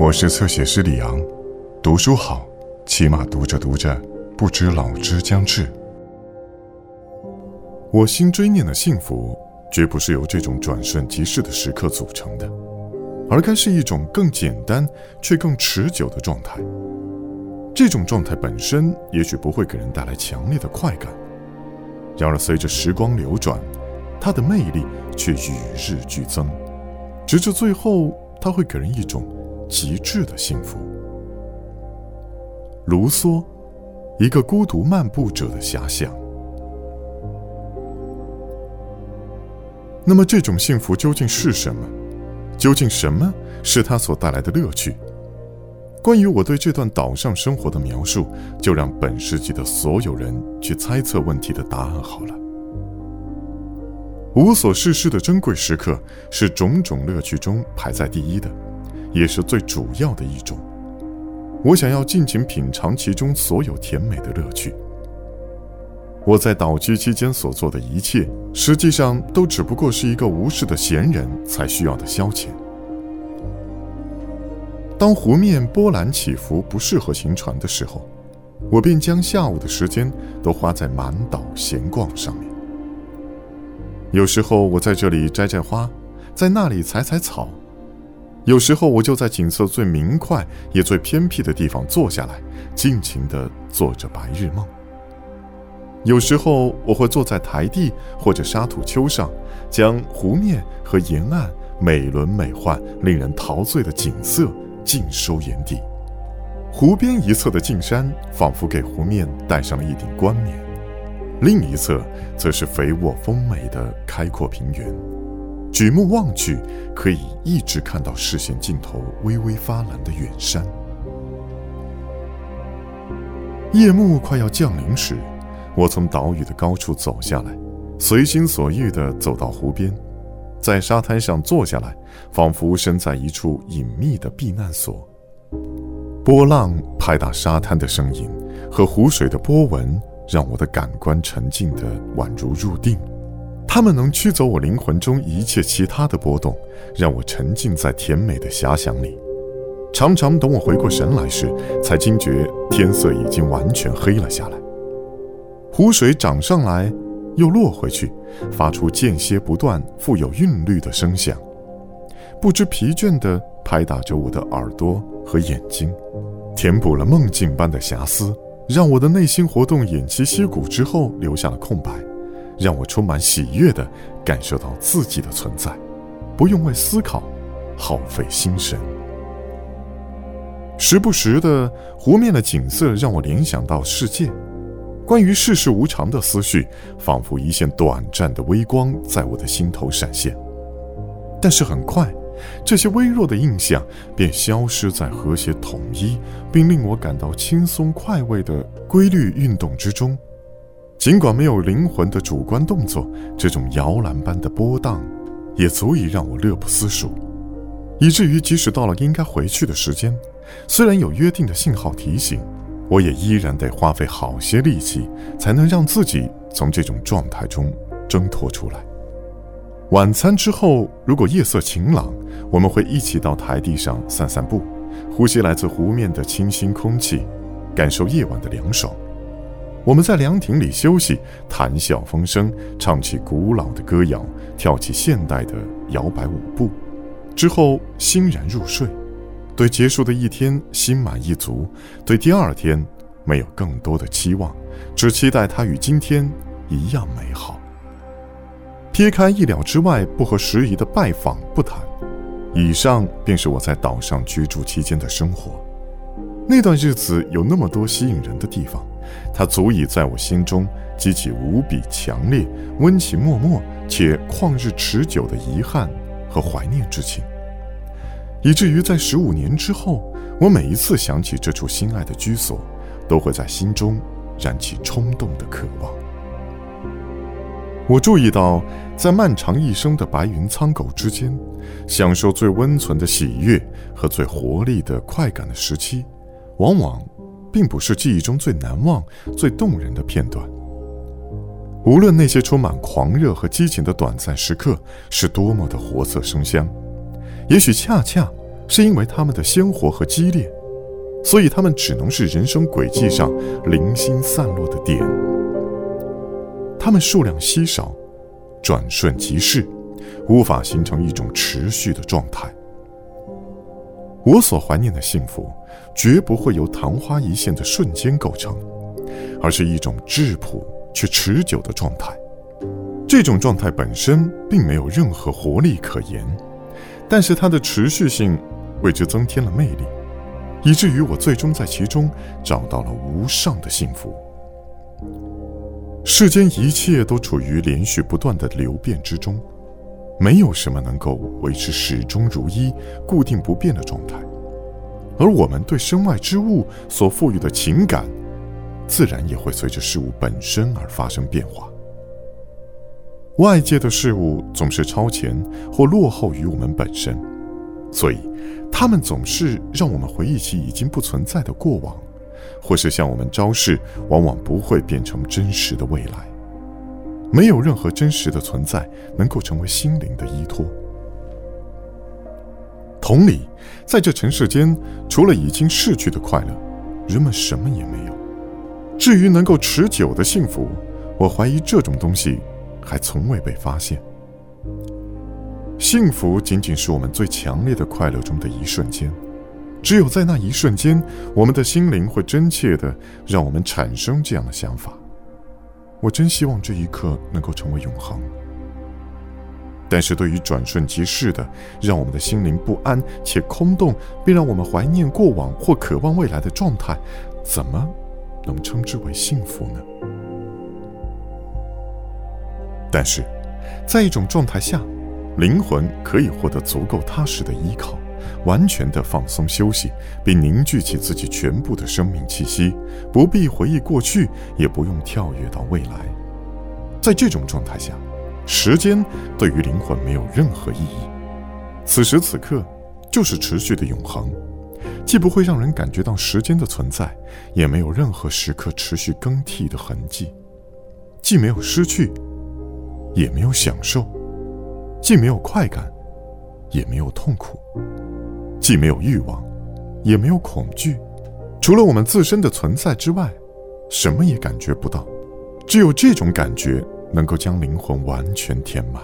我是侧写师李昂，读书好，起码读着读着，不知老之将至。我心追念的幸福，绝不是由这种转瞬即逝的时刻组成的，而该是一种更简单却更持久的状态。这种状态本身也许不会给人带来强烈的快感，然而随着时光流转，它的魅力却与日俱增，直至最后，它会给人一种。极致的幸福。卢梭，一个孤独漫步者的遐想。那么，这种幸福究竟是什么？究竟什么是它所带来的乐趣？关于我对这段岛上生活的描述，就让本世纪的所有人去猜测问题的答案好了。无所事事的珍贵时刻，是种种乐趣中排在第一的。也是最主要的一种。我想要尽情品尝其中所有甜美的乐趣。我在岛居期间所做的一切，实际上都只不过是一个无事的闲人才需要的消遣。当湖面波澜起伏，不适合行船的时候，我便将下午的时间都花在满岛闲逛上面。有时候我在这里摘摘花，在那里采采草。有时候我就在景色最明快也最偏僻的地方坐下来，尽情地做着白日梦。有时候我会坐在台地或者沙土丘上，将湖面和沿岸美轮美奂、令人陶醉的景色尽收眼底。湖边一侧的静山仿佛给湖面戴上了一顶冠冕，另一侧则是肥沃丰美的开阔平原。举目望去，可以一直看到视线尽头微微发蓝的远山。夜幕快要降临时，我从岛屿的高处走下来，随心所欲地走到湖边，在沙滩上坐下来，仿佛身在一处隐秘的避难所。波浪拍打沙滩的声音和湖水的波纹，让我的感官沉静的宛如入定。它们能驱走我灵魂中一切其他的波动，让我沉浸在甜美的遐想里。常常等我回过神来时，才惊觉天色已经完全黑了下来。湖水涨上来，又落回去，发出间歇不断、富有韵律的声响，不知疲倦地拍打着我的耳朵和眼睛，填补了梦境般的遐思，让我的内心活动偃旗息鼓之后留下了空白。让我充满喜悦地感受到自己的存在，不用为思考耗费心神。时不时的湖面的景色让我联想到世界，关于世事无常的思绪，仿佛一线短暂的微光在我的心头闪现。但是很快，这些微弱的印象便消失在和谐统一并令我感到轻松快慰的规律运动之中。尽管没有灵魂的主观动作，这种摇篮般的波荡，也足以让我乐不思蜀，以至于即使到了应该回去的时间，虽然有约定的信号提醒，我也依然得花费好些力气，才能让自己从这种状态中挣脱出来。晚餐之后，如果夜色晴朗，我们会一起到台地上散散步，呼吸来自湖面的清新空气，感受夜晚的凉爽。我们在凉亭里休息，谈笑风生，唱起古老的歌谣，跳起现代的摇摆舞步，之后欣然入睡，对结束的一天心满意足，对第二天没有更多的期望，只期待它与今天一样美好。撇开意料之外、不合时宜的拜访不谈，以上便是我在岛上居住期间的生活。那段日子有那么多吸引人的地方。它足以在我心中激起无比强烈、温情脉脉且旷日持久的遗憾和怀念之情，以至于在十五年之后，我每一次想起这处心爱的居所，都会在心中燃起冲动的渴望。我注意到，在漫长一生的白云苍狗之间，享受最温存的喜悦和最活力的快感的时期，往往。并不是记忆中最难忘、最动人的片段。无论那些充满狂热和激情的短暂时刻是多么的活色生香，也许恰恰是因为他们的鲜活和激烈，所以他们只能是人生轨迹上零星散落的点。他们数量稀少，转瞬即逝，无法形成一种持续的状态。我所怀念的幸福，绝不会由昙花一现的瞬间构成，而是一种质朴却持久的状态。这种状态本身并没有任何活力可言，但是它的持续性为之增添了魅力，以至于我最终在其中找到了无上的幸福。世间一切都处于连续不断的流变之中。没有什么能够维持始终如一、固定不变的状态，而我们对身外之物所赋予的情感，自然也会随着事物本身而发生变化。外界的事物总是超前或落后于我们本身，所以，他们总是让我们回忆起已经不存在的过往，或是向我们昭示往往不会变成真实的未来。没有任何真实的存在能够成为心灵的依托。同理，在这尘世间，除了已经逝去的快乐，人们什么也没有。至于能够持久的幸福，我怀疑这种东西还从未被发现。幸福仅仅是我们最强烈的快乐中的一瞬间，只有在那一瞬间，我们的心灵会真切的让我们产生这样的想法。我真希望这一刻能够成为永恒，但是对于转瞬即逝的、让我们的心灵不安且空洞，并让我们怀念过往或渴望未来的状态，怎么能称之为幸福呢？但是，在一种状态下，灵魂可以获得足够踏实的依靠。完全的放松休息，并凝聚起自己全部的生命气息，不必回忆过去，也不用跳跃到未来。在这种状态下，时间对于灵魂没有任何意义。此时此刻就是持续的永恒，既不会让人感觉到时间的存在，也没有任何时刻持续更替的痕迹。既没有失去，也没有享受；既没有快感，也没有痛苦。既没有欲望，也没有恐惧，除了我们自身的存在之外，什么也感觉不到。只有这种感觉能够将灵魂完全填满。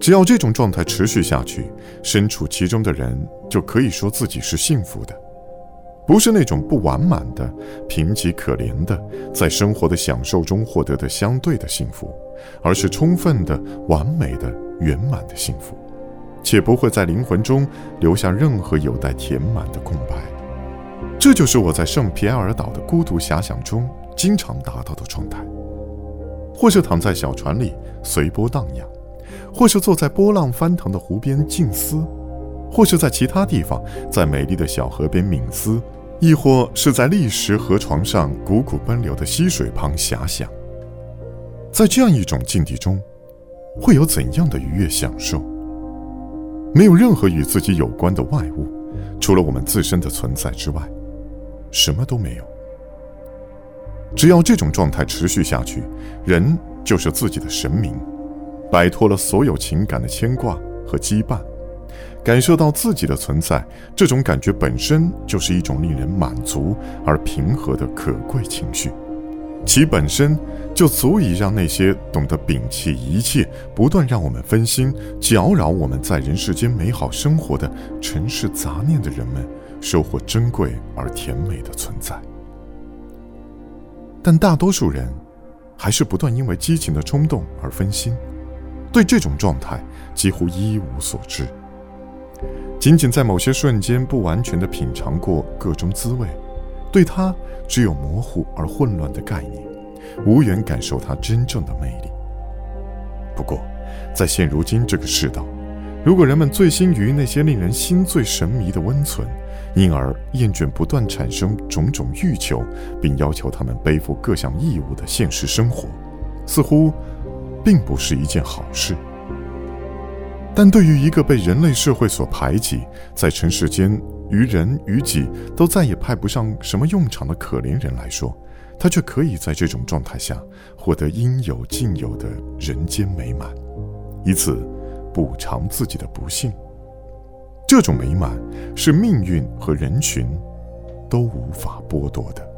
只要这种状态持续下去，身处其中的人就可以说自己是幸福的，不是那种不完满的、贫瘠可怜的，在生活的享受中获得的相对的幸福，而是充分的、完美的、圆满的幸福。且不会在灵魂中留下任何有待填满的空白，这就是我在圣皮埃尔岛的孤独遐想中经常达到的状态。或是躺在小船里随波荡漾，或是坐在波浪翻腾的湖边静思，或是在其他地方在美丽的小河边冥思，亦或是在砾石河床上汩汩奔流的溪水旁遐想。在这样一种境地中，会有怎样的愉悦享受？没有任何与自己有关的外物，除了我们自身的存在之外，什么都没有。只要这种状态持续下去，人就是自己的神明，摆脱了所有情感的牵挂和羁绊，感受到自己的存在，这种感觉本身就是一种令人满足而平和的可贵情绪。其本身就足以让那些懂得摒弃一切、不断让我们分心、搅扰我们在人世间美好生活的尘世杂念的人们，收获珍贵而甜美的存在。但大多数人，还是不断因为激情的冲动而分心，对这种状态几乎一无所知。仅仅在某些瞬间不完全的品尝过各种滋味。对它只有模糊而混乱的概念，无缘感受它真正的魅力。不过，在现如今这个世道，如果人们醉心于那些令人心醉神迷的温存，因而厌倦不断产生种种欲求，并要求他们背负各项义务的现实生活，似乎并不是一件好事。但对于一个被人类社会所排挤，在尘世间，于人于己都再也派不上什么用场的可怜人来说，他却可以在这种状态下获得应有尽有的人间美满，以此补偿自己的不幸。这种美满是命运和人群都无法剥夺的。